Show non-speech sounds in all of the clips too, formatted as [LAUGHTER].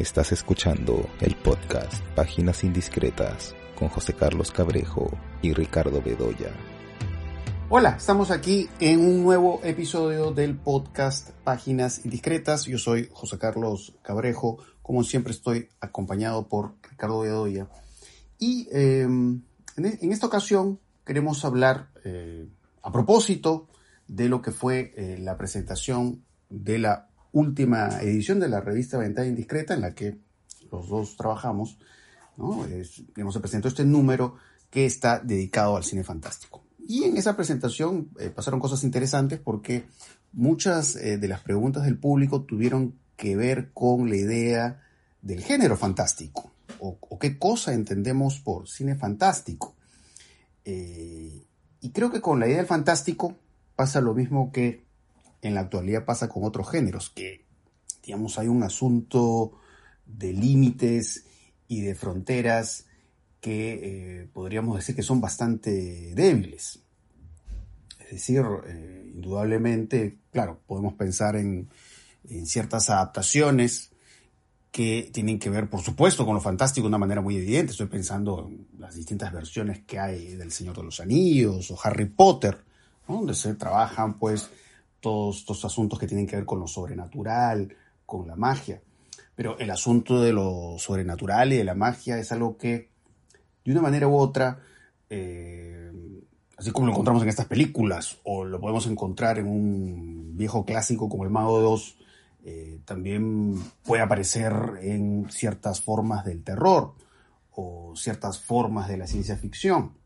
Estás escuchando el podcast Páginas Indiscretas con José Carlos Cabrejo y Ricardo Bedoya. Hola, estamos aquí en un nuevo episodio del podcast Páginas Indiscretas. Yo soy José Carlos Cabrejo. Como siempre estoy acompañado por Ricardo Bedoya. Y eh, en, en, esta ocasión queremos hablar eh, a propósito de lo que fue eh, la presentación de la última edición de la revista Ventana Indiscreta, en la que los dos trabajamos. ¿no? Es, se presentó este número que está dedicado al cine fantástico. Y en esa presentación eh, pasaron cosas interesantes porque muchas eh, de las preguntas del público tuvieron que ver con la idea del género fantástico o, o qué cosa entendemos por cine fantástico. Eh, y creo que con la idea del fantástico pasa lo mismo que en la actualidad pasa con otros géneros, que digamos hay un asunto de límites y de fronteras que eh, podríamos decir que son bastante débiles. Es decir, eh, indudablemente, claro, podemos pensar en, en, ciertas adaptaciones que tienen que ver, por supuesto, con lo fantástico de una manera muy evidente. Estoy pensando en las distintas versiones que hay del Señor de los Anillos o Harry Potter, donde se trabajan, pues, todos estos asuntos que tienen que ver con lo sobrenatural, con la magia. Pero el asunto de lo sobrenatural y de la magia es algo que, de una manera u otra, eh, así como lo encontramos en estas películas, o lo podemos encontrar en un viejo clásico como El Mago de Oz, eh, también puede aparecer en ciertas formas del terror o ciertas formas de la ciencia ficción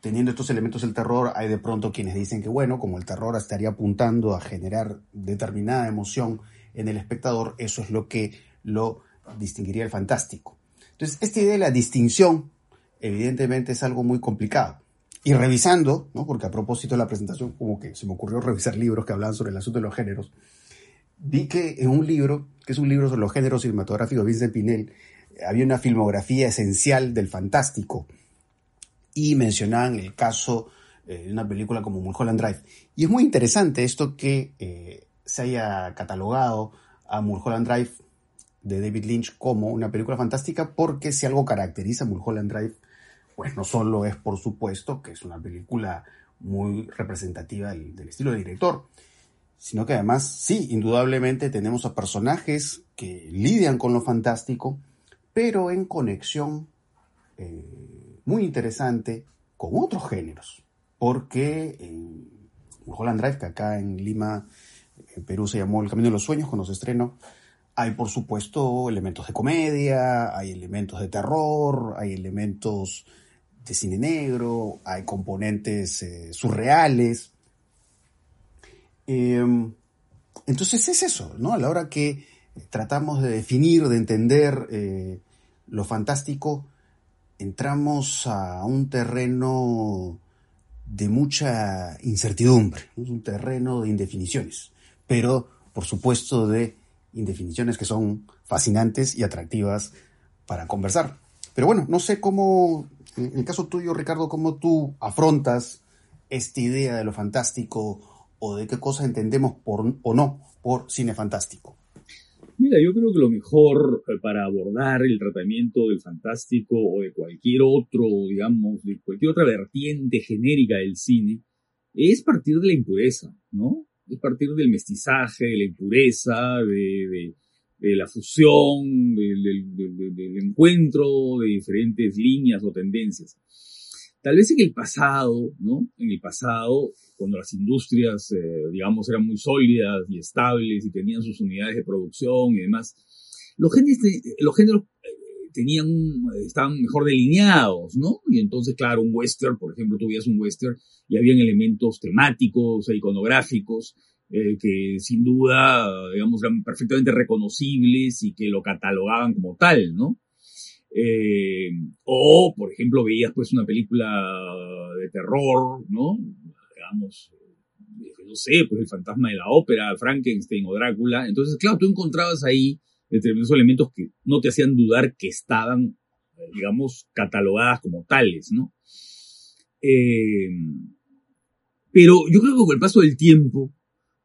teniendo estos elementos del terror, hay de pronto quienes dicen que, bueno, como el terror estaría apuntando a generar determinada emoción en el espectador, eso es lo que lo distinguiría el fantástico. Entonces, esta idea de la distinción, evidentemente, es algo muy complicado. Y revisando, ¿no? porque a propósito de la presentación, como que se me ocurrió revisar libros que hablan sobre el asunto de los géneros, vi que en un libro, que es un libro sobre los géneros cinematográficos de Vincent Pinel, había una filmografía esencial del fantástico y mencionaban el caso eh, de una película como Mulholland Drive. Y es muy interesante esto que eh, se haya catalogado a Mulholland Drive de David Lynch como una película fantástica porque si algo caracteriza a Mulholland Drive, pues no solo es por supuesto que es una película muy representativa del, del estilo de director, sino que además sí, indudablemente tenemos a personajes que lidian con lo fantástico, pero en conexión eh, muy interesante con otros géneros, porque en Mulholland Drive, que acá en Lima, en Perú se llamó El Camino de los Sueños cuando se estrenó, hay por supuesto elementos de comedia, hay elementos de terror, hay elementos de cine negro, hay componentes eh, surreales. Eh, entonces es eso, ¿no? A la hora que tratamos de definir, de entender eh, lo fantástico, entramos a un terreno de mucha incertidumbre, un terreno de indefiniciones, pero por supuesto de indefiniciones que son fascinantes y atractivas para conversar. Pero bueno, no sé cómo, en el caso tuyo, Ricardo, cómo tú afrontas esta idea de lo fantástico o de qué cosa entendemos por o no por cine fantástico. Mira, yo creo que lo mejor eh, para abordar el tratamiento del fantástico o de cualquier otro, digamos, de cualquier otra vertiente genérica del cine, es partir de la impureza, ¿no? Es partir del mestizaje, de la impureza, de, la fusión, del encuentro de diferentes líneas o tendencias. Tal vez en el pasado, ¿no? En el pasado, cuando las industrias, eh, digamos, eran muy sólidas y estables y tenían sus unidades de producción y demás, los géneros, los géneros tenían, estaban mejor delineados, ¿no? Y entonces, claro, un western, por ejemplo, tú un western y habían elementos temáticos e iconográficos eh, que sin duda, digamos, eran perfectamente reconocibles y que lo catalogaban como tal, ¿no? Eh, o, por ejemplo, veías pues una película de terror, ¿no? Digamos, eh, no sé, pues el fantasma de la ópera, Frankenstein o Drácula. Entonces, claro, tú encontrabas ahí determinados elementos que no te hacían dudar que estaban, digamos, catalogadas como tales, ¿no? Eh, pero yo creo que con el paso del tiempo,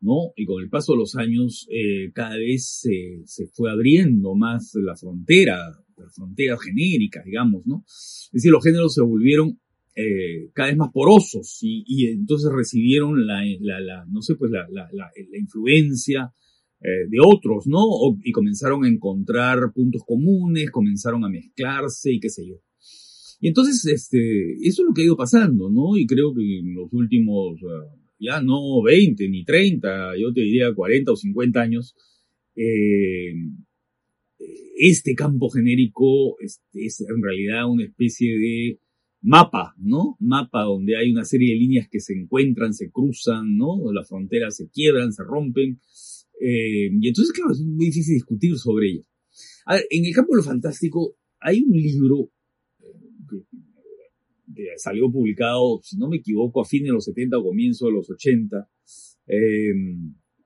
¿no? Y con el paso de los años, eh, cada vez se, se fue abriendo más la frontera, la frontera genérica, digamos, ¿no? Es decir, los géneros se volvieron eh, cada vez más porosos y, y entonces recibieron la, la, la, no sé, pues la, la, la, influencia eh, de otros, ¿no? O, y comenzaron a encontrar puntos comunes, comenzaron a mezclarse y qué sé yo. Y entonces, este, eso es lo que ha ido pasando, ¿no? Y creo que en los últimos, uh, ya no 20 ni 30, yo te diría 40 o 50 años, eh, este campo genérico este, es en realidad una especie de mapa, ¿no? Mapa donde hay una serie de líneas que se encuentran, se cruzan, ¿no? Las fronteras se quiebran, se rompen. Eh, y entonces, claro, es muy difícil discutir sobre ello. A ver, en el campo de lo fantástico hay un libro que, que salió publicado, si no me equivoco, a fines de los 70 o comienzo de los 80, eh,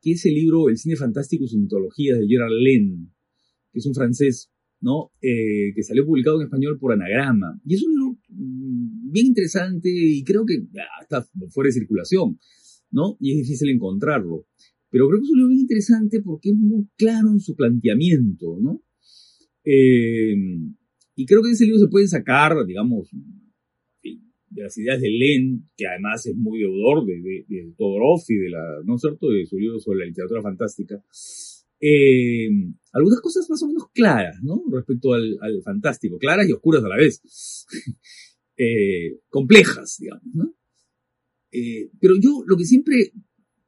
que es el libro El cine fantástico y sus mitologías de Gerard Len, que es un francés, ¿no? Eh, que salió publicado en español por Anagrama. Y es un libro bien interesante y creo que está fuera de circulación, ¿no? Y es difícil encontrarlo. Pero creo que es un libro bien interesante porque es muy claro en su planteamiento, ¿no? Eh, y creo que en ese libro se pueden sacar, digamos, de las ideas de Len, que además es muy deudor de, de, de Todorov y de la, ¿no es cierto?, de su libro sobre la literatura fantástica, eh, algunas cosas más o menos claras, ¿no? Respecto al, fantástico, claras y oscuras a la vez, [LAUGHS] eh, complejas, digamos, ¿no? Eh, pero yo lo que siempre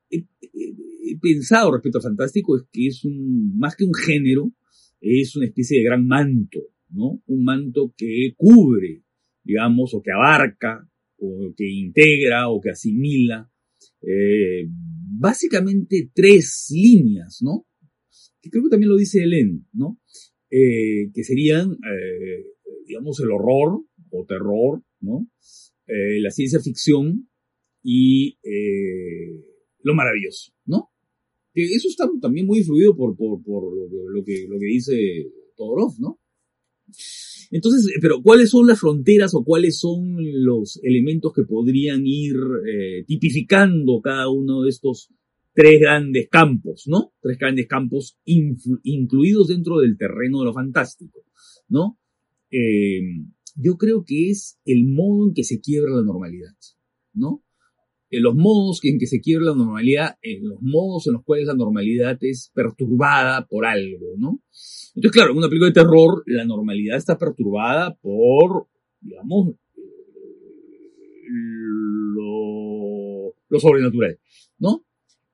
he, he, he, pensado respecto al fantástico es que es un, más que un género, es una especie de gran manto, ¿no? Un manto que cubre, digamos, o que abarca, o que integra, o que asimila, eh, básicamente tres líneas, ¿no? Que creo que también lo dice Helen, ¿no? Eh, que serían, eh, digamos, el horror o terror, ¿no? Eh, la ciencia ficción y eh, lo maravilloso, ¿no? Que eso está también muy influido por, por, por lo, que, lo que dice Todorov, ¿no? Entonces, pero ¿cuáles son las fronteras o cuáles son los elementos que podrían ir eh, tipificando cada uno de estos tres grandes campos, ¿no? Tres grandes campos incluidos dentro del terreno de lo fantástico, ¿no? Eh, yo creo que es el modo en que se quiebra la normalidad, ¿no? En los modos en que se quiebra la normalidad, en los modos en los cuales la normalidad es perturbada por algo, ¿no? Entonces, claro, en una película de terror, la normalidad está perturbada por, digamos, lo sobrenatural, ¿no?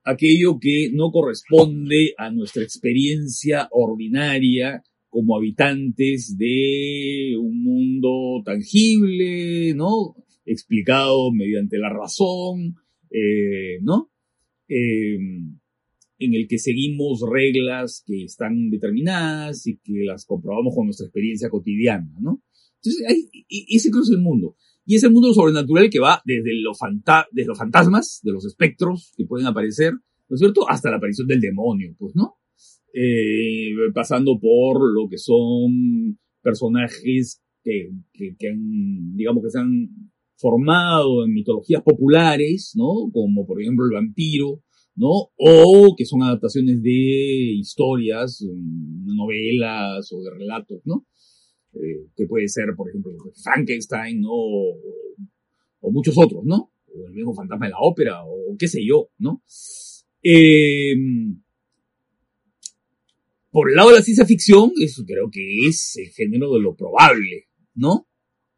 Aquello que no corresponde a nuestra experiencia ordinaria como habitantes de un mundo tangible, ¿no? Explicado mediante la razón, eh, ¿no? Eh, en el que seguimos reglas que están determinadas y que las comprobamos con nuestra experiencia cotidiana, ¿no? Entonces, hay, ese creo es el mundo. Y es el mundo sobrenatural que va desde, lo fanta desde los fantasmas, de los espectros que pueden aparecer, ¿no es cierto? Hasta la aparición del demonio, pues, ¿no? Eh, pasando por lo que son personajes que, que, que han, digamos que se han formado en mitologías populares, ¿no? Como por ejemplo el vampiro, ¿no? O que son adaptaciones de historias, mm, novelas o de relatos, ¿no? Eh, que puede ser, por ejemplo, Frankenstein. O, muchos otros, ¿no? O el mismo fantasma de la ópera, o qué sé yo, ¿no? Eh, por el lado de la ciencia ficción, eso creo que es el género de lo probable, ¿no?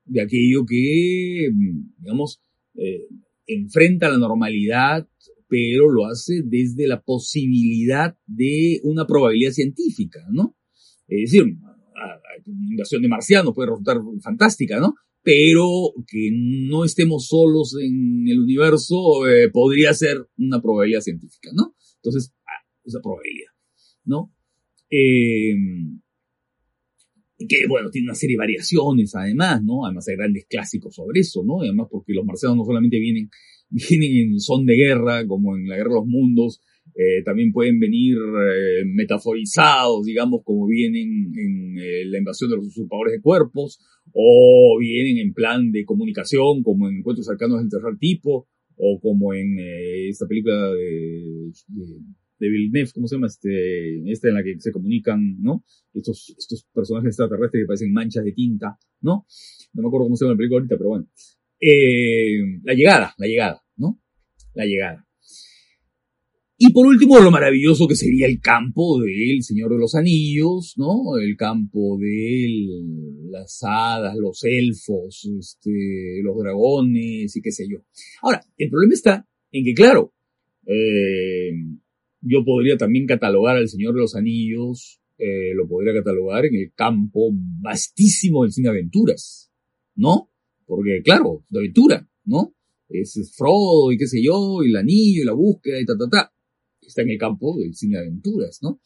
De aquello que, digamos, eh, enfrenta la normalidad, pero lo hace desde la posibilidad de una probabilidad científica, ¿no? Es decir, invasión de marcianos puede resultar fantástica, ¿no? Pero que no estemos solos en el universo eh, podría ser una probabilidad científica, ¿no? Entonces, ah, esa probabilidad, ¿no? Eh, que bueno, tiene una serie de variaciones además, ¿no? Además hay grandes clásicos sobre eso, ¿no? Y además porque los marcianos no solamente vienen, [LAUGHS] vienen en son de guerra, como en la guerra de los mundos, eh, también pueden venir eh, metaforizados, digamos, como vienen en eh, la invasión de los usurpadores de cuerpos, o vienen en plan de comunicación, como en encuentros cercanos del tercer tipo, o como en eh, esta película de, de, de Villeneuve, ¿cómo se llama? Este, esta en la que se comunican, ¿no? Estos, estos personajes extraterrestres que parecen manchas de tinta, ¿no? No me acuerdo cómo se llama la película ahorita, pero bueno. Eh, la llegada, la llegada, ¿no? La llegada. Y por último, lo maravilloso que sería el campo del Señor de los Anillos, ¿no? El campo de las hadas, los elfos, este, los dragones y qué sé yo. Ahora, el problema está en que, claro, eh, yo podría también catalogar al Señor de los Anillos, eh, lo podría catalogar en el campo vastísimo del cine aventuras, ¿no? Porque, claro, de aventura, ¿no? Es Frodo y qué sé yo, y el anillo y la búsqueda y ta, ta, ta está en el campo del cine de aventuras, ¿no?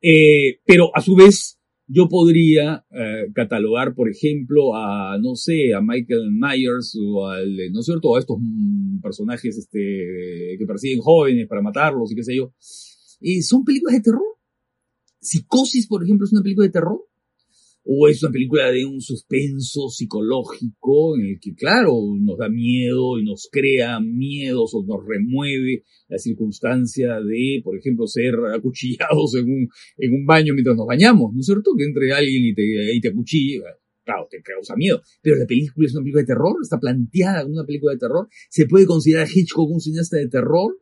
Eh, pero a su vez, yo podría eh, catalogar, por ejemplo, a, no sé, a Michael Myers o al, ¿no es cierto?, a estos mm, personajes este, que persiguen jóvenes para matarlos y qué sé yo. Y son películas de terror. Psicosis, por ejemplo, es una película de terror o es una película de un suspenso psicológico en el que, claro, nos da miedo y nos crea miedos o nos remueve la circunstancia de, por ejemplo, ser acuchillados en un, en un baño mientras nos bañamos, ¿no es cierto? Que entre alguien y te, y te acuchille, claro, te causa miedo. Pero la película es una película de terror, está planteada como una película de terror, se puede considerar Hitchcock un cineasta de terror,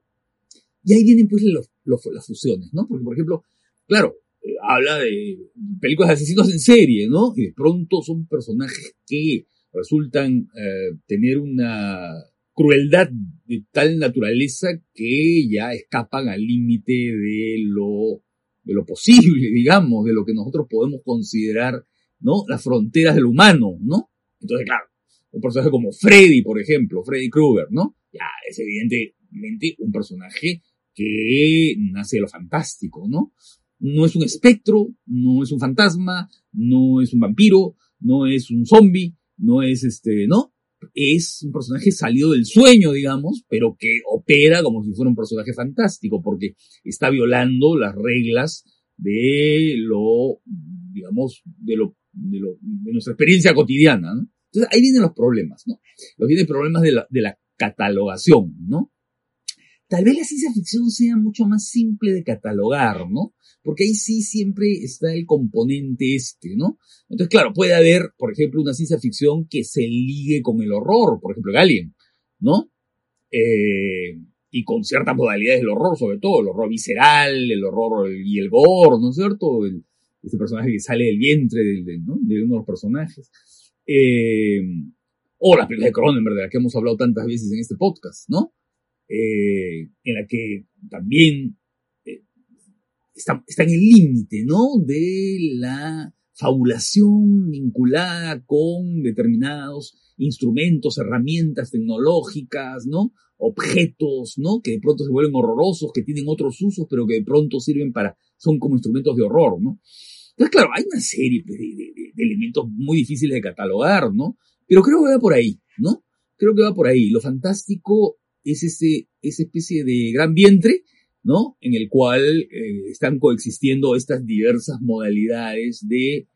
y ahí vienen pues las fusiones, ¿no? Porque, por ejemplo, claro, habla de películas de asesinos en serie, ¿no? Y de pronto son personajes que resultan eh, tener una crueldad de tal naturaleza que ya escapan al límite de lo, de lo posible, digamos, de lo que nosotros podemos considerar, ¿no? Las fronteras del humano, ¿no? Entonces, claro, un personaje como Freddy, por ejemplo, Freddy Krueger, ¿no? Ya es evidentemente un personaje que nace de lo fantástico, ¿no? No es un espectro, no es un fantasma, no es un vampiro, no es un zombie, no es este, ¿no? Es un personaje salido del sueño, digamos, pero que opera como si fuera un personaje fantástico, porque está violando las reglas de lo, digamos, de lo, de lo, de nuestra experiencia cotidiana, ¿no? Entonces ahí vienen los problemas, ¿no? Los vienen problemas de la, de la catalogación, ¿no? Tal vez la ciencia ficción sea mucho más simple de catalogar, ¿no? porque ahí sí siempre está el componente este, ¿no? Entonces, claro, puede haber, por ejemplo, una ciencia ficción que se ligue con el horror, por ejemplo, Alien, ¿no? Eh, y con ciertas modalidades del horror, sobre todo, el horror visceral, el horror y el gore, ¿no es cierto? El, este personaje que sale del vientre de, ¿no? de uno de los personajes. Eh, o la película de Cronenberg, de la que hemos hablado tantas veces en este podcast, ¿no? Eh, en la que también está, está en el límite, ¿no? De la fabulación vinculada con determinados instrumentos, herramientas tecnológicas, ¿no? Objetos, ¿no? Que de pronto se vuelven horrorosos, que tienen otros usos, pero que de pronto sirven para, son como instrumentos de horror, ¿no? Entonces, claro, hay una serie de, de, de elementos muy difíciles de catalogar, ¿no? Pero creo que va por ahí, ¿no? Creo que va por ahí. Lo fantástico es ese, esa especie de gran vientre ¿no? En el cual eh, están coexistiendo estas diversas modalidades de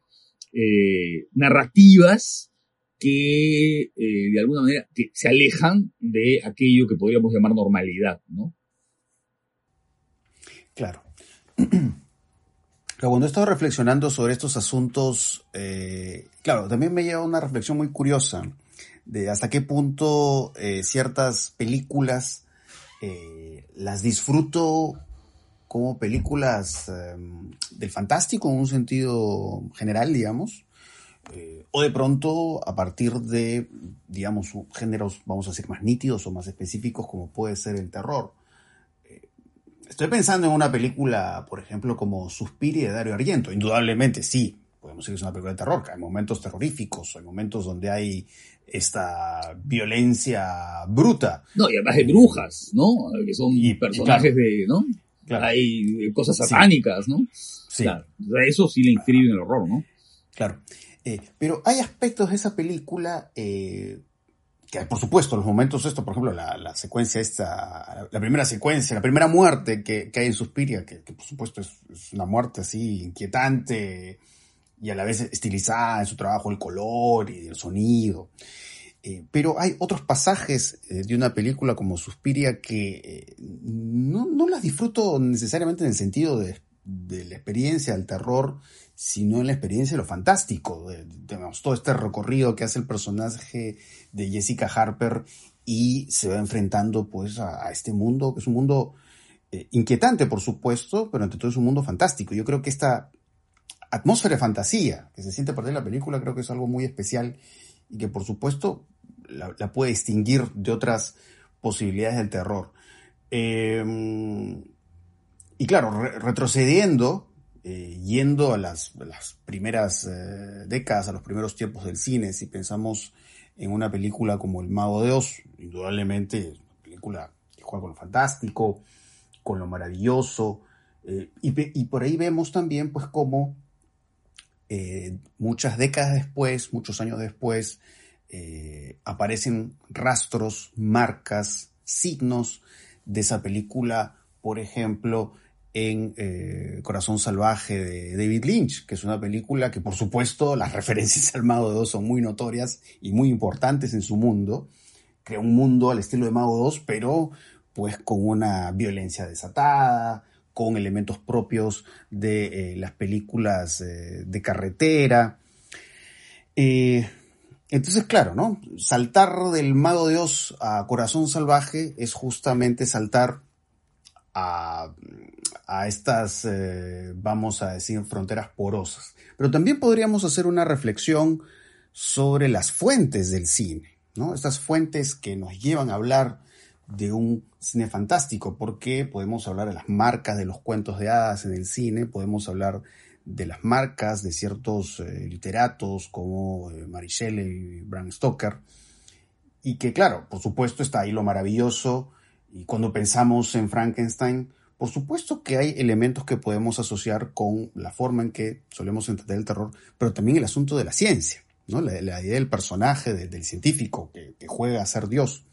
eh, narrativas que eh, de alguna manera que se alejan de aquello que podríamos llamar normalidad, ¿no? Claro. [CLEARS THROAT] Cuando he estado reflexionando sobre estos asuntos, claro, también me lleva una reflexión muy curiosa de hasta qué punto ciertas películas eh, las disfruto como películas em, del fantástico en un sentido general, digamos, eh, o de pronto a partir de, digamos, géneros, vamos a decir, más nítidos o más específicos como puede ser el terror. Eh, estoy pensando en una película, por ejemplo, como Suspiria de Dario Argento. Indudablemente, sí, podemos decir que es una película de terror, hay momentos terroríficos, hay momentos donde hay esta violencia bruta. No, y además de brujas, ¿no? Que son personajes de, ¿no? Hay cosas satánicas, ¿no? Sí. Claro. Eso sí le inscribe en el horror, ¿no? Claro. Eh, pero hay aspectos de esa película eh, que, por supuesto, los momentos estos, por ejemplo, la, secuencia esta, la primera secuencia, la primera muerte que, hay en Suspiria, que, por supuesto es, es, una muerte así inquietante, y a la vez estilizada en su trabajo el color y el sonido. Eh, pero hay otros pasajes eh, de una película como Suspiria que no, no, las disfruto necesariamente en el sentido de, de, la experiencia del terror, sino en la experiencia de lo fantástico, de, todo este recorrido que hace el personaje de Jessica Harper y se va enfrentando pues a, a este mundo, que es un mundo inquietante por supuesto, pero ante todo es un mundo fantástico. Yo creo que esta atmósfera de fantasía que se siente a partir de la película creo que es algo muy especial y que por supuesto la, puede distinguir de otras posibilidades del terror. Em, y claro, retrocediendo, eh, yendo a las, primeras eh, décadas, a los primeros tiempos del cine, si pensamos en una película como El Mago de Oz, indudablemente una película que juega con lo fantástico, con lo maravilloso, eh, y, y, por ahí vemos también pues cómo eh, muchas décadas después, muchos años después, eh, aparecen rastros, marcas, signos de esa película, por ejemplo, en eh, Corazón Salvaje de David Lynch, que es una película que por supuesto las [LAUGHS] referencias al Mago de son muy notorias y muy importantes en su mundo. Crea un mundo al estilo de Mago de Oz, pero pues con una violencia desatada, con elementos propios de eh, las películas eh, de carretera. Eh, entonces, claro, ¿no? Saltar del Mago de Oz a Corazón Salvaje es justamente saltar a, a estas, vamos a decir, fronteras porosas. Pero también podríamos hacer una reflexión sobre las fuentes del cine, ¿no? Estas fuentes que nos llevan a hablar de un cine fantástico, porque podemos hablar de las marcas de los cuentos de hadas en el cine, podemos hablar de las marcas de ciertos eh, literatos como eh, y Bram Stoker, y que claro, por supuesto está ahí lo maravilloso, y cuando pensamos en Frankenstein, por supuesto que hay elementos que podemos asociar con la forma en que solemos entender el terror, pero también el asunto de la ciencia, ¿no? la, idea del personaje, del científico que juega a ser Dios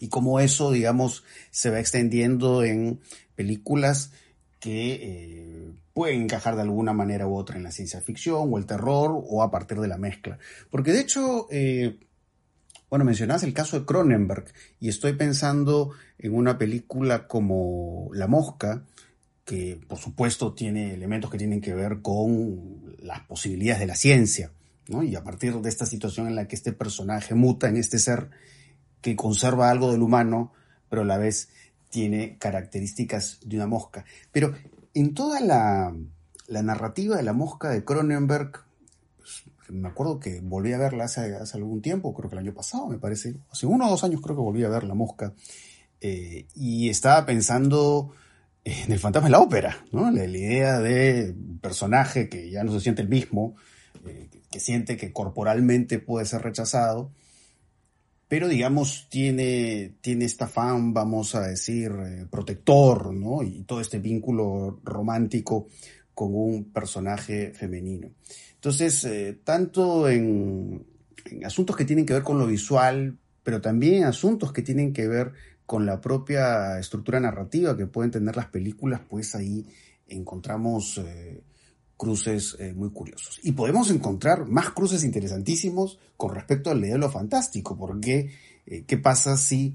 y cómo eso, digamos, se va extendiendo en películas que eh, pueden encajar de alguna manera u otra en la ciencia ficción o el terror o a partir de la mezcla. Porque de hecho, eh, bueno, mencionas el caso de Cronenberg y estoy pensando en una película como La Mosca, que por supuesto tiene elementos que tienen que ver con las posibilidades de la ciencia, ¿no? Y a partir de esta situación en la que este personaje muta en este ser que conserva algo del humano, pero a la vez tiene características de una mosca. Pero en toda la, narrativa de la mosca de Cronenberg, pues, me acuerdo que volví a verla hace, algún tiempo, creo que el año pasado, me parece, hace uno o dos años creo que volví a ver la mosca, eh, y estaba pensando en el fantasma de la ópera, ¿no? la, idea de un personaje que ya no se siente el mismo, eh, que siente que corporalmente puede ser rechazado, pero digamos tiene, tiene esta fan, vamos a decir, eh, protector, ¿no? Y todo este vínculo romántico con un personaje femenino. Entonces, eh, tanto en, asuntos que tienen que ver con lo visual, pero también asuntos que tienen que ver con la propia estructura narrativa que pueden tener las películas, pues ahí encontramos eh, cruces eh, muy curiosos. Y podemos encontrar más cruces interesantísimos con respecto al de lo fantástico, porque eh, ¿qué pasa si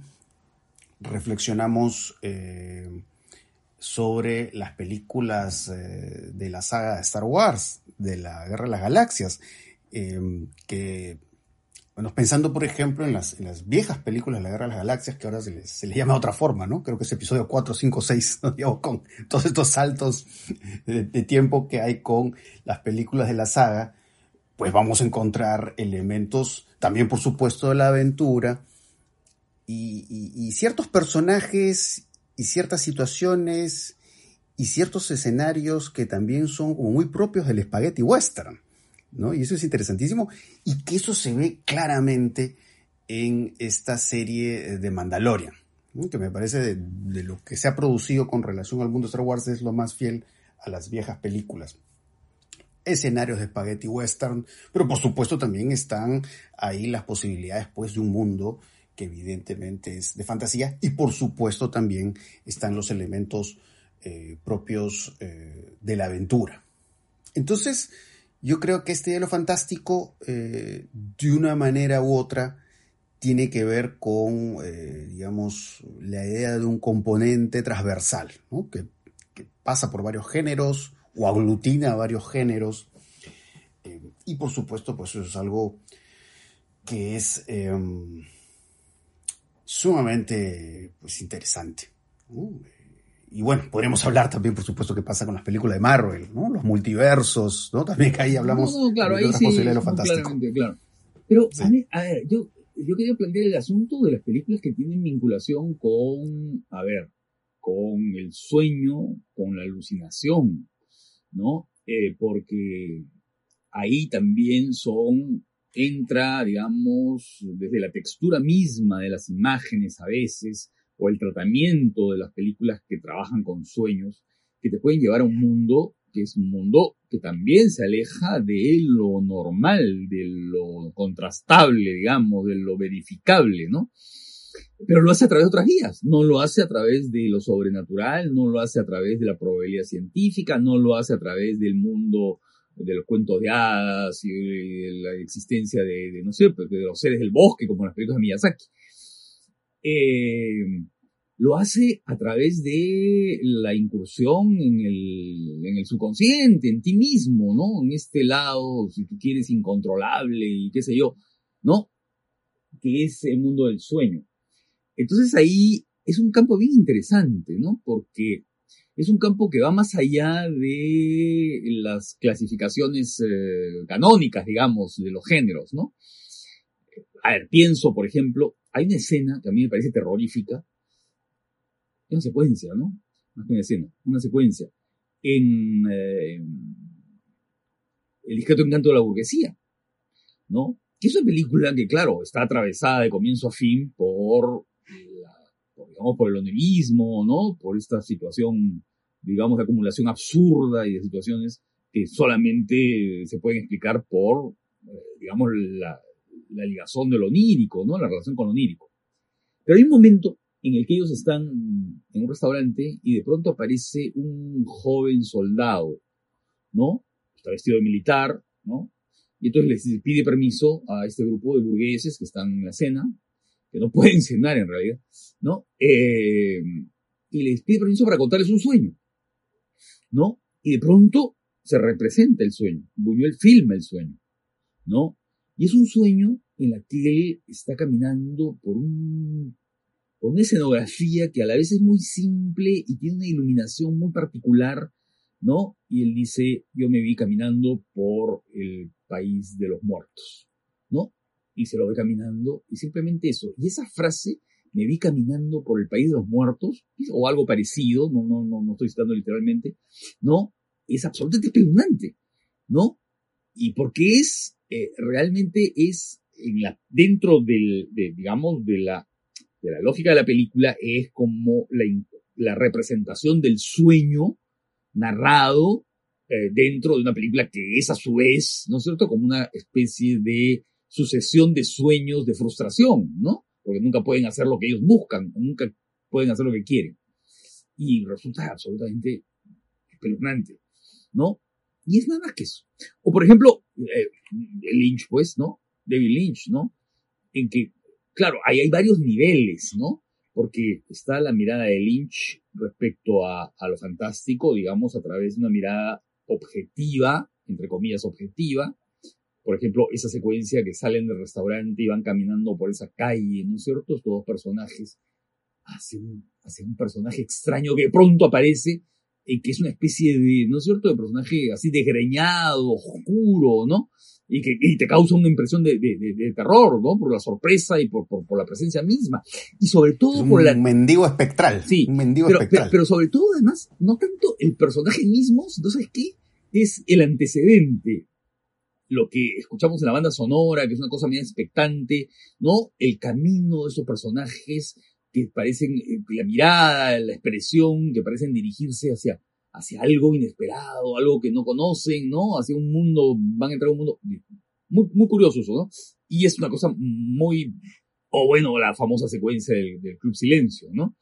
reflexionamos eh, sobre las películas de la saga de Star Wars, de la Guerra de las Galaxias, que bueno, pensando, por ejemplo, en las, viejas películas de la Guerra de las Galaxias, que ahora se les, llama de otra forma, ¿no? Creo que es episodio 4, 5, 6, digamos, con todos estos saltos de, tiempo que hay con las películas de la saga, pues vamos a encontrar elementos también, por supuesto, de la aventura y ciertos personajes y ciertas situaciones y ciertos escenarios que también son muy propios del spaghetti western. Y eso es interesantísimo y que eso se ve claramente en esta serie de Mandalorian, que me parece de, lo que se ha producido con relación al mundo Star Wars es lo más fiel a las viejas películas. Escenarios de spaghetti western, pero por supuesto también están ahí las posibilidades pues de un mundo que evidentemente es de fantasía y por supuesto también están los elementos eh, propios eh, de la aventura. Entonces, yo creo que este hielo fantástico, eh, de una manera u otra, tiene que ver con, eh, digamos, la idea de un componente transversal, ¿no? que, pasa por varios géneros o aglutina varios géneros. Eh, y por supuesto, pues eso es algo que es em, sumamente pues, interesante. Y bueno, podríamos hablar también, por supuesto, qué pasa con las películas de Marvel, ¿no? Los multiversos, ¿no? También que ahí hablamos claro, de ahí sí, de lo fantástico. Claro. Pero, a, mí, a ver, yo yo quería plantear el asunto de las películas que tienen vinculación con, a ver, con el sueño, con la alucinación, ¿no? Eh, porque ahí también son, entra, digamos, desde la textura misma de las imágenes a veces, o el tratamiento de las películas que trabajan con sueños, que te pueden llevar a un mundo que es un mundo que también se aleja de lo normal, de lo contrastable, digamos, de lo verificable, ¿no? Pero lo hace a través de otras vías, no lo hace a través de lo sobrenatural, no lo hace a través de la probabilidad científica, no lo hace a través del mundo de los cuentos de hadas y de la existencia de, no sé, pues, de los seres del bosque, como en las películas de Miyazaki. Eh, lo hace a través de la incursión en el, en el subconsciente, en ti mismo, ¿no? En este lado, si tú quieres, incontrolable y qué sé yo, ¿no? Que es el mundo del sueño. Entonces ahí es un campo bien interesante, ¿no? Porque es un campo que va más allá de las clasificaciones eh, canónicas, digamos, de los géneros, ¿no? A ver, pienso, por ejemplo, hay una escena que a mí me parece terrorífica, una secuencia, ¿no? Más que una escena, una secuencia. En eh, El discreto encanto de la burguesía, ¿no? Que es una película que, claro, está atravesada de comienzo a fin por, digamos, por el onerismo, ¿no? Por esta situación, digamos, de acumulación absurda y de situaciones que solamente se pueden explicar por, eh, digamos, la, la ligazón de lo onírico, ¿no? La relación con lo onírico. Pero hay un momento en el que ellos están en un restaurante y de pronto aparece un joven soldado, ¿no? Está vestido de militar, ¿no? Y entonces les pide permiso a este grupo de burgueses que están en la cena, que no [LAUGHS] pueden cenar en realidad, ¿no? Eh, y les pide permiso para contarles un sueño, ¿no? Y de pronto se representa el sueño, Buñuel filma el sueño, ¿no? Y es un sueño en la que él está caminando por un con una escenografía que a la vez es muy simple y tiene una iluminación muy particular, ¿no? Y él dice, yo me vi caminando por el país de los muertos, ¿no? Y se lo ve caminando y simplemente eso. Y esa frase, me vi caminando por el país de los muertos, o algo parecido, no, no, no, no estoy citando literalmente, ¿no? Es absolutamente espeluznante, ¿no? Y porque es, eh, realmente es en la, dentro del, de, digamos, de la de la lógica de la película es como la, representación del sueño narrado eh, dentro de una película que es a su vez, ¿no es cierto?, como una especie de sucesión de sueños de frustración, ¿no? Porque nunca pueden hacer lo que ellos buscan, nunca pueden hacer lo que quieren. Y resulta absolutamente espeluznante, ¿no? Y es nada más que eso. O por ejemplo, eh, Lynch, pues, ¿no? David Lynch, ¿no? En que claro, ahí hay varios niveles, ¿no? Porque está la mirada de Lynch respecto a, lo fantástico, digamos, a través de una mirada objetiva, entre comillas, objetiva. Por ejemplo, esa secuencia que salen del restaurante y van caminando por esa calle, ¿no es cierto? Estos dos personajes hace un, hace un personaje extraño que pronto aparece, y que es una especie de, ¿no es cierto?, de personaje así desgreñado, oscuro, ¿no? y que te causa una impresión de, terror, ¿no? Por la sorpresa y por, la presencia misma. Y sobre todo por la... Un mendigo espectral. Sí. Un mendigo pero, espectral. Pero, sobre todo, además, no tanto el personaje mismo, entonces, ¿qué? Es el antecedente. Lo que escuchamos en la banda sonora, que es una cosa muy expectante, ¿no? El camino de esos personajes que parecen, eh, la mirada, la expresión, que parecen dirigirse hacia, hacia algo inesperado, algo que no conocen, ¿no? Hacia un mundo, van a entrar a un mundo muy, muy curioso ¿no? Y es una cosa muy, o bueno, la famosa secuencia del, Club Silencio, ¿no?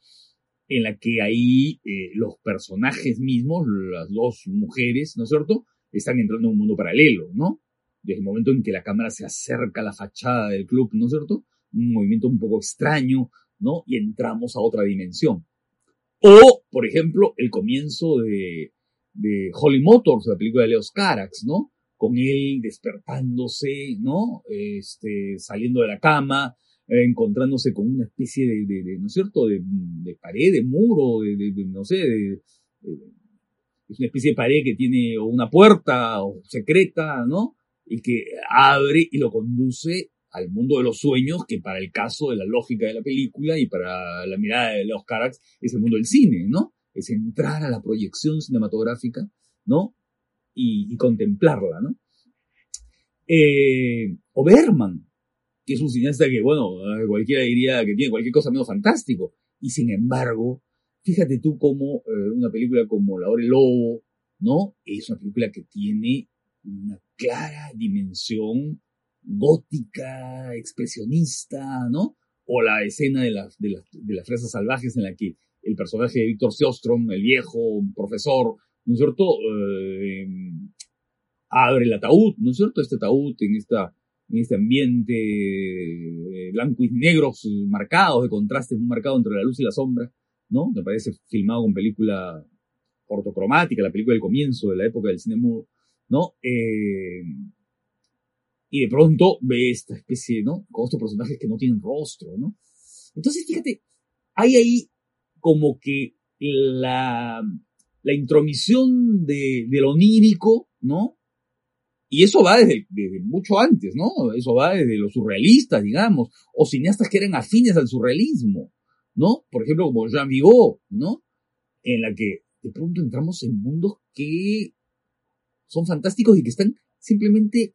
En la que ahí eh, los personajes mismos, las dos mujeres, ¿no es cierto?, están entrando en un mundo paralelo, ¿no? Desde el momento en que la cámara se acerca a la fachada del club, ¿no es cierto?, un movimiento un poco extraño, ¿no? Y entramos a otra dimensión. O, por ejemplo, el comienzo de, de Holly Motors, la película de Leos Carax, ¿no? Con él despertándose, ¿no? Este, saliendo de la cama, encontrándose con una especie de, de, ¿no es cierto?, de, de, pared, de muro, de, no sé, es una especie de pared que tiene una puerta o secreta, ¿no? Y que abre y lo conduce al mundo de los sueños, que para el caso de la lógica de la película y para la mirada de los Carax es el mundo del cine, ¿no? Es entrar a la proyección cinematográfica, ¿no? Y, contemplarla, ¿no? Eh, o Berman, que es un cineasta que, bueno, cualquiera diría que tiene cualquier cosa menos fantástico. Y sin embargo, fíjate tú cómo eh, una película como La Hora del Lobo, ¿no? Es una película que tiene una clara dimensión gótica, expresionista, ¿no? O la escena de las, de las, fresas salvajes en la que el personaje de Víctor Seostrom, el viejo profesor, ¿no es cierto? Eh, abre el ataúd, ¿no es cierto? Este ataúd en esta en este ambiente eh, blanco y negros marcados, de contraste muy marcado entre la luz y la sombra, ¿no? Me parece filmado con película ortocromática, la película del comienzo de la época del cine mudo, ¿no? Eh, y de pronto ve esta especie, ¿no? Con estos personajes que no tienen rostro, ¿no? Entonces, fíjate, hay ahí como que la, la intromisión de, de lo onírico, ¿no? Y eso va desde, mucho antes, ¿no? Eso va desde los surrealistas, digamos, o cineastas que eran afines al surrealismo, ¿no? Por ejemplo, como Jean Vigo, ¿no? En la que de pronto entramos en mundos que son fantásticos y que están simplemente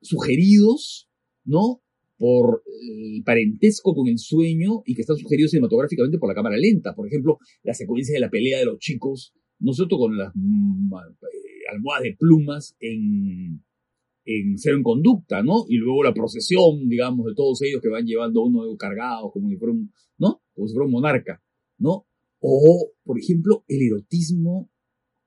sugeridos, ¿no? Por el parentesco con el sueño y que están sugeridos cinematográficamente por la cámara lenta. Por ejemplo, la secuencia de la pelea de los chicos, ¿no es Con las mm, eh, almohadas de plumas en, en Cero en Conducta, ¿no? Y luego la procesión, digamos, de todos ellos que van llevando uno cargado como si fuera un, ¿no? Como si fuera un monarca, ¿no? O, por ejemplo, el erotismo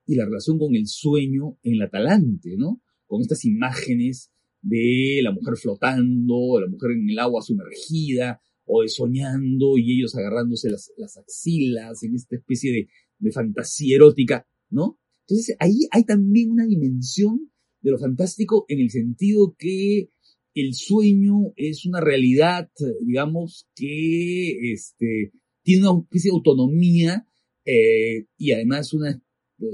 y la relación con el sueño en la talante, ¿no? Con estas imágenes de la mujer flotando, la mujer en el agua sumergida, o de soñando y ellos agarrándose las, las axilas en esta especie de, fantasía erótica, ¿no? Entonces ahí hay también una dimensión de lo fantástico en el sentido que el sueño es una realidad, digamos, que este, tiene una especie de autonomía eh, y además una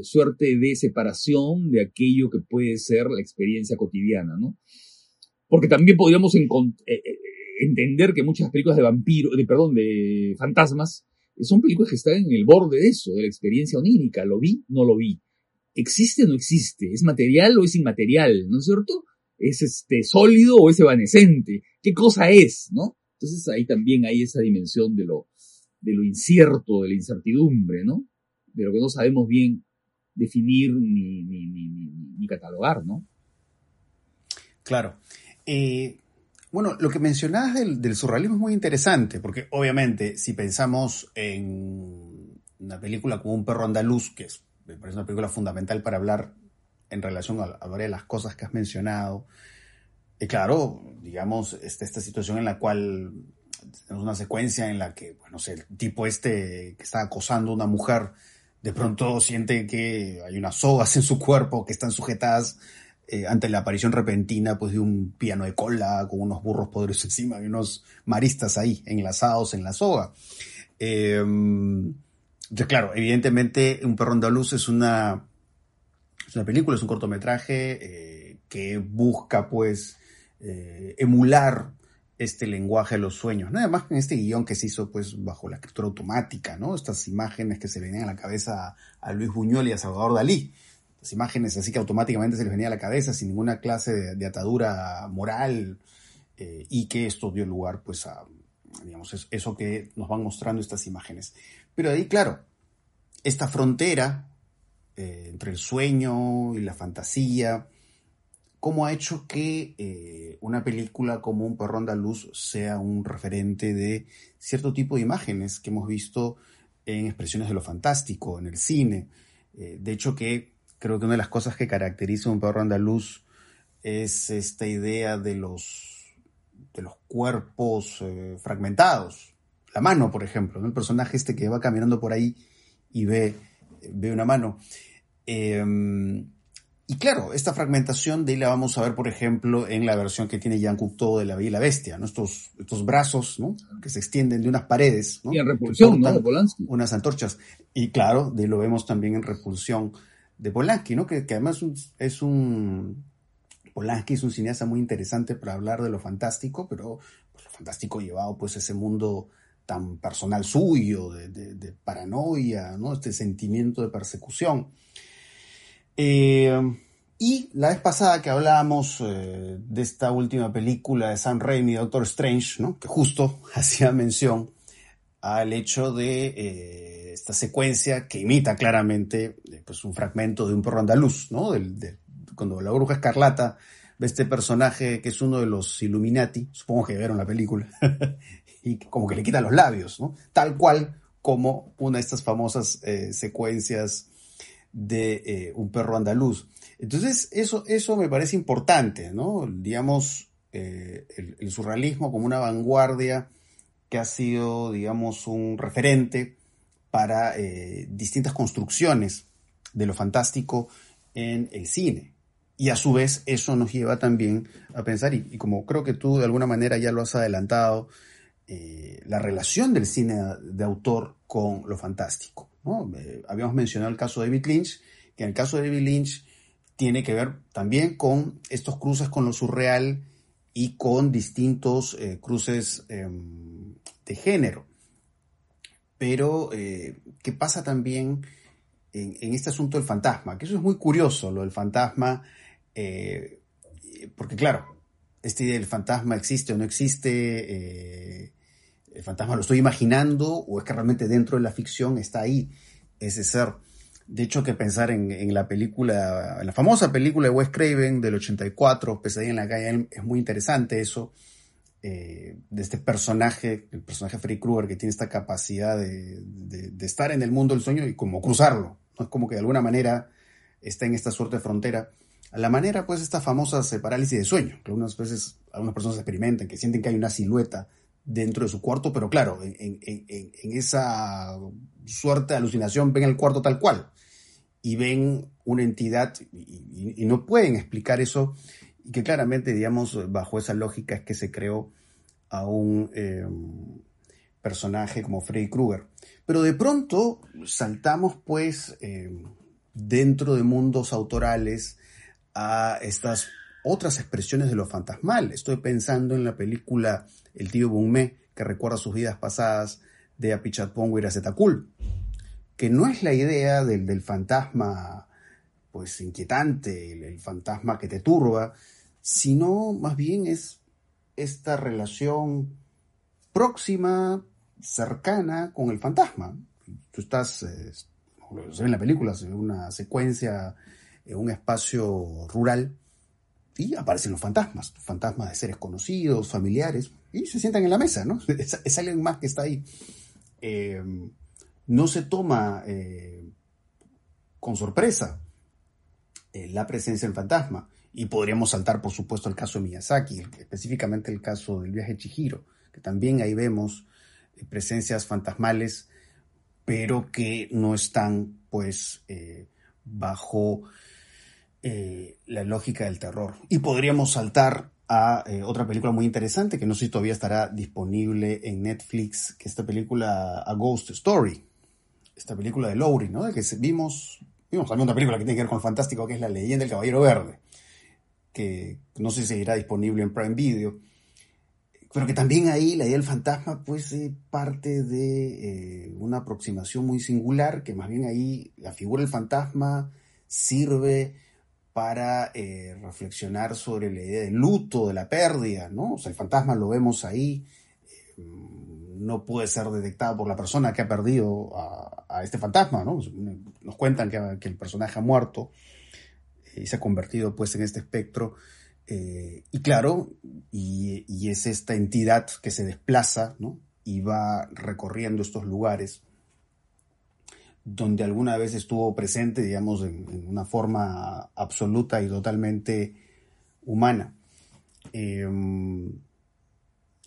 suerte de separación de aquello que puede ser la experiencia cotidiana, ¿no? Porque también podríamos eh, eh, entender que muchas películas de vampiros, de, perdón, de fantasmas, son películas que están en el borde de eso, de la experiencia onírica. ¿Lo vi? No lo vi. ¿existe o no existe? ¿Es material o es inmaterial? ¿No es cierto? ¿Es este sólido o es evanescente? ¿Qué cosa es? ¿No? Entonces ahí también hay esa dimensión de lo, de lo incierto, de la incertidumbre, ¿no? De lo que no sabemos bien definir ni, catalogar, ¿no? Claro. Eh, bueno, lo que mencionabas del, surrealismo es muy interesante, porque obviamente si pensamos en una película como Un perro andaluz, que es me parece una película fundamental para hablar en relación a, varias de las cosas que has mencionado. Y claro, digamos, esta, esta situación en la cual tenemos una secuencia en la que, bueno, sé, el tipo este que está acosando a una mujer, de pronto siente que hay unas sogas en su cuerpo que están sujetadas eh, ante la aparición repentina pues, de un piano de cola con unos burros poderosos encima y unos maristas ahí enlazados en la soga. Eh, claro, evidentemente Un perro andaluz es una, es una película, es un cortometraje eh, que busca pues eh, emular este lenguaje de los sueños, ¿no? Además en este guion que se hizo pues bajo la escritura automática, ¿no? Estas imágenes que se venían a la cabeza a Luis Buñuel y a Salvador Dalí. Las imágenes así que automáticamente se les venía a la cabeza sin ninguna clase de, atadura moral eh, y que esto dio lugar pues a, digamos, eso que nos van mostrando estas imágenes. Pero ahí, claro, esta frontera eh, entre el sueño y la fantasía, cómo ha hecho que eh, una película como Un perro andaluz sea un referente de cierto tipo de imágenes que hemos visto en expresiones de lo fantástico, en el cine. Eh, de hecho que creo que una de las cosas que caracteriza a Un perro andaluz es esta idea de los de los cuerpos eh, fragmentados. La mano, por ejemplo, el personaje este que va caminando por ahí y ve, ve una mano. Em, y claro, esta fragmentación de ahí la vamos a ver, por ejemplo, en la versión que tiene Jean Cocteau de La Bella y la Bestia, ¿no? estos, estos brazos ¿no? que se extienden de unas paredes. ¿no? Y en Repulsión, ¿no? Polanski. Unas antorchas. Y claro, de lo vemos también en Repulsión de Polanski, ¿no? que, que además es un, Polanski es un cineasta muy interesante para hablar de lo fantástico, pero pues, lo fantástico llevado pues a ese mundo tan personal suyo, de, paranoia, ¿no? este sentimiento de persecución. Eh, y la vez pasada que hablábamos eh, de esta última película de Sam Raimi, Doctor Strange, ¿no? que justo [LAUGHS] hacía mención al hecho de eh, esta secuencia que imita claramente pues, un fragmento de un perro andaluz, ¿no? cuando la bruja escarlata ve este personaje que es uno de los Illuminati, supongo que vieron la película, [LAUGHS] y como que le quita los labios, ¿no? Tal cual como una de estas famosas secuencias de eh, un perro andaluz. Entonces, eso, eso me parece importante, ¿no? Digamos, eh, el, surrealismo como una vanguardia que ha sido, digamos, un referente para eh, distintas construcciones de lo fantástico en el cine. Y a su vez eso nos lleva también a pensar, y, como creo que tú de alguna manera ya lo has adelantado, la relación del cine de autor con lo fantástico. Eh, habíamos mencionado el caso de David Lynch, que en el caso de David Lynch tiene que ver también con estos cruces con lo surreal y con distintos eh, cruces em, de género. Pero, eh, ¿qué pasa también en, este asunto del fantasma? Que eso es muy curioso, lo del fantasma, porque claro, esta idea del fantasma existe o no existe, el fantasma lo estoy imaginando o es que realmente dentro de la ficción está ahí ese ser. De hecho, que pensar en, la película, en la famosa película de Wes Craven del 84, Pesadilla en la calle, es muy interesante eso, eh, de este personaje, el personaje Freddy Krueger, que tiene esta capacidad de, estar en el mundo del sueño y como cruzarlo. ¿no? Es como que de alguna manera está en esta suerte de frontera. A la manera, pues, esta famosa parálisis de sueño, que algunas veces algunas personas experimentan, que sienten que hay una silueta dentro de su cuarto, pero claro, en, esa suerte de alucinación ven el cuarto tal cual y ven una entidad y, no pueden explicar eso y que claramente, digamos, bajo esa lógica es que se creó a un em, personaje como Freddy Krueger. Pero de pronto saltamos pues em, dentro de mundos autorales a estas otras expresiones de lo fantasmal. Estoy pensando en la película El tío Bunme, que recuerda sus vidas pasadas de Apichatpong Wirasetakul, que no es la idea del, del fantasma pues inquietante, el, fantasma que te turba, sino más bien es esta relación próxima, cercana con el fantasma. Tú estás, eh, se ve en la película, se una secuencia en un espacio rural y aparecen los fantasmas, fantasmas de seres conocidos, familiares, y se sientan en la mesa, ¿no? [LAUGHS] Es, alguien más que está ahí. Eh, no se toma eh, con sorpresa eh, la presencia del fantasma. Y podríamos saltar, por supuesto, el caso de Miyazaki, específicamente el caso del viaje Chihiro, que también ahí vemos presencias fantasmales, pero que no están, pues, bajo eh, la lógica del terror. Y podríamos saltar a eh, otra película muy interesante que no sé si todavía estará disponible en Netflix, que es esta película A Ghost Story, esta película de Lowry, ¿no? De que vimos, vimos también una película que tiene que ver con el fantástico, que es La leyenda del caballero verde, que no sé si seguirá disponible en Prime Video, pero que también ahí la idea del fantasma pues es parte de eh, una aproximación muy singular, que más bien ahí la figura del fantasma sirve para eh, reflexionar sobre la idea del luto, de la pérdida, ¿no? O sea, el fantasma lo vemos ahí, eh, no puede ser detectado por la persona que ha perdido a, este fantasma, ¿no? Nos cuentan que, el personaje ha muerto y se ha convertido pues en este espectro. Eh, y claro, y, y, es esta entidad que se desplaza, ¿no? Y va recorriendo estos lugares donde alguna vez estuvo presente, digamos, en, una forma absoluta y totalmente humana. Em,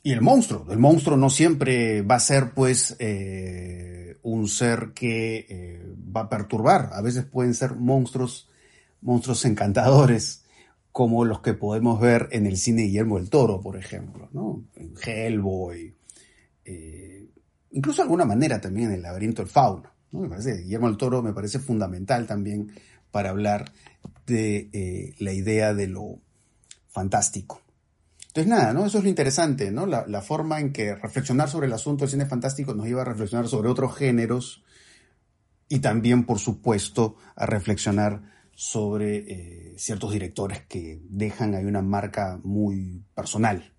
y el monstruo. El monstruo no siempre va a ser, pues, eh, un ser que eh, va a perturbar. A veces pueden ser monstruos, monstruos encantadores, como los que podemos ver en el cine Guillermo del Toro, por ejemplo, ¿no? En Hellboy. Eh, incluso de alguna manera también en el laberinto del fauno. Me parece, Guillermo del Toro me parece fundamental también para hablar de la idea de lo fantástico. Entonces, nada, ¿no? Eso es lo interesante, ¿no? La, forma en que reflexionar sobre el asunto del cine fantástico nos lleva a reflexionar sobre otros géneros y también, por supuesto, a reflexionar sobre eh, ciertos directores que dejan ahí una marca muy personal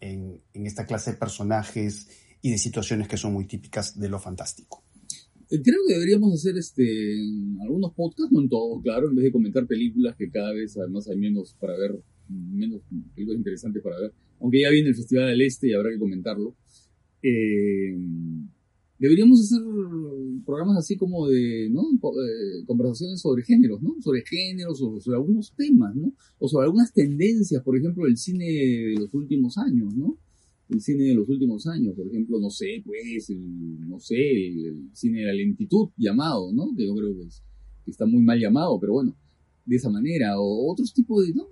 en, esta clase de personajes y de situaciones que son muy típicas de lo fantástico. Creo que deberíamos hacer este algunos podcasts, no en todos, claro, en vez de comentar películas que cada vez además hay menos para ver menos películas interesantes para ver. Aunque ya viene el Festival del Este y habrá que comentarlo. Eh, deberíamos hacer programas así como de, ¿no? Eh, conversaciones sobre géneros, ¿no? Sobre géneros, sobre, sobre, algunos temas, ¿no? O sobre algunas tendencias, por ejemplo, del cine de los últimos años, ¿no? El cine de los últimos años, por ejemplo, no sé, pues, el, no sé, el, cine de la lentitud llamado, ¿no? Que yo creo que, que está muy mal llamado, pero bueno, de esa manera, o otros tipos de, ¿no?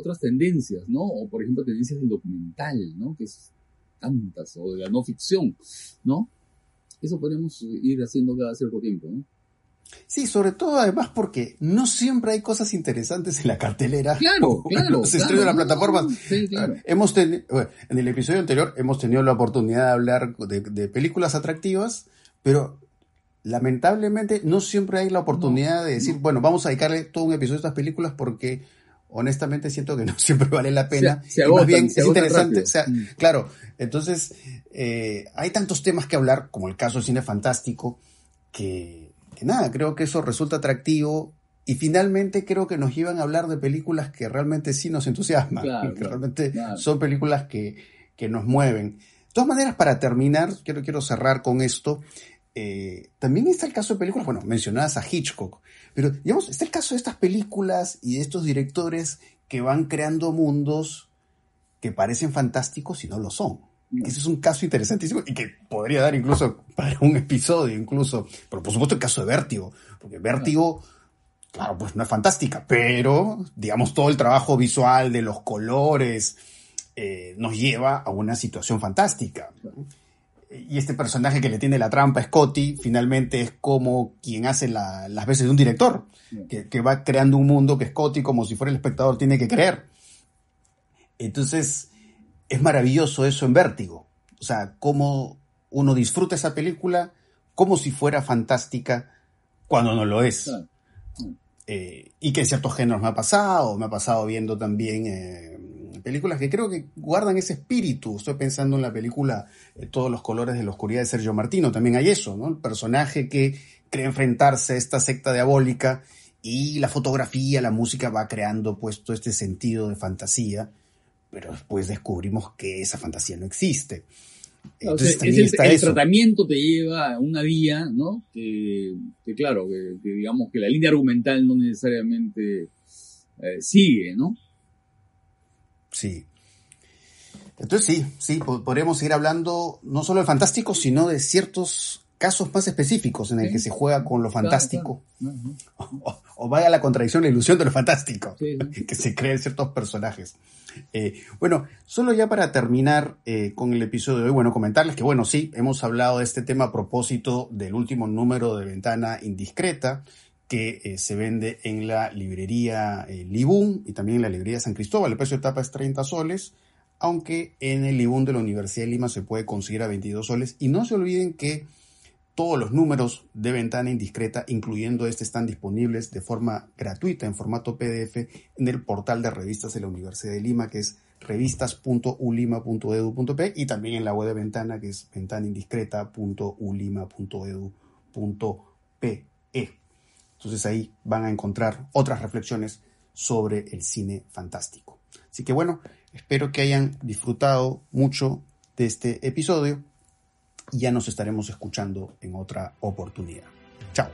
otras tendencias, ¿no? O por ejemplo tendencias del documental, ¿no? Que es tantas, o de la no ficción, ¿no? Eso podemos ir haciendo cada cierto tiempo, ¿no? Sí, sobre todo además porque no siempre hay cosas interesantes en la cartelera. Claro, [LAUGHS] claro. Se claro, la plataforma. Sí, claro. Hemos en el episodio anterior hemos tenido la oportunidad de hablar de, de películas atractivas, pero lamentablemente no siempre hay la oportunidad de decir, bueno, vamos a dedicarle todo un episodio a estas películas porque honestamente siento que no [LAUGHS] siempre vale la pena. Se, más bien es interesante. O sea, mm. Claro, entonces eh, hay tantos temas que hablar, como el caso del cine fantástico, que, nada, creo que eso resulta atractivo y finalmente creo que nos llevan a hablar de películas que realmente sí nos entusiasman, [LAUGHS] que realmente son películas que, que nos mueven. De todas maneras, para terminar, quiero, quiero cerrar con esto. Eh, también está el caso de películas, bueno, mencionadas a Hitchcock, pero digamos, está el caso de estas películas y de estos directores que van creando mundos que parecen fantásticos y no lo son. Ese es un caso interesantísimo y que podría dar incluso para un episodio, incluso. Pero por supuesto el caso de Vértigo, porque Vértigo, claro, pues no es fantástica, pero digamos todo el trabajo visual de los colores eh, nos lleva a una situación fantástica y este personaje que le tiene la trampa, Scotty, finalmente es como quien hace las veces de un director, que, va creando un mundo que Scotty, como si fuera el espectador, tiene que creer. Entonces, es maravilloso eso en vértigo. O sea, cómo uno disfruta esa película como si fuera fantástica cuando no lo es. Eh, y que en ciertos géneros me ha pasado, me ha pasado viendo también eh, películas que creo que guardan ese espíritu. Estoy pensando en la película eh, Todos los colores de la oscuridad de Sergio Martino, también hay eso, ¿no? El personaje que cree enfrentarse a esta secta diabólica y la fotografía, la música va creando pues todo este sentido de fantasía, pero después descubrimos que esa fantasía no existe. Entonces, el, tratamiento te lleva a una vía, ¿no? Que, claro, que, digamos que la línea argumental no necesariamente eh, sigue, ¿no? Sí. Entonces sí, sí, podríamos seguir hablando no solo de fantástico, sino de ciertos casos más específicos en el que se juega con lo fantástico. [LAUGHS] O, vaya la contradicción, la ilusión de lo fantástico, [LAUGHS] que se creen ciertos personajes. Eh, bueno, solo ya para terminar eh, con el episodio de hoy, bueno, comentarles que, bueno, sí, hemos hablado de este tema a propósito del último número de Ventana Indiscreta, que eh, se vende en la librería Libún y también en la librería San Cristóbal. El precio de tapa es 30 soles, aunque en el Libún de la Universidad de Lima se puede conseguir a 22 soles. Y no se olviden que todos los números de ventana indiscreta, incluyendo este, están disponibles de forma gratuita en formato PDF en el portal de revistas de la Universidad de Lima, que es revistas.ulima.edu.p y también en la web de Ventana, que es ventanaindiscreta.ulima.edu.pe. Entonces ahí van a encontrar otras reflexiones sobre el cine fantástico. Así que bueno, espero que hayan disfrutado mucho de este episodio y ya nos estaremos escuchando en otra oportunidad. Chao.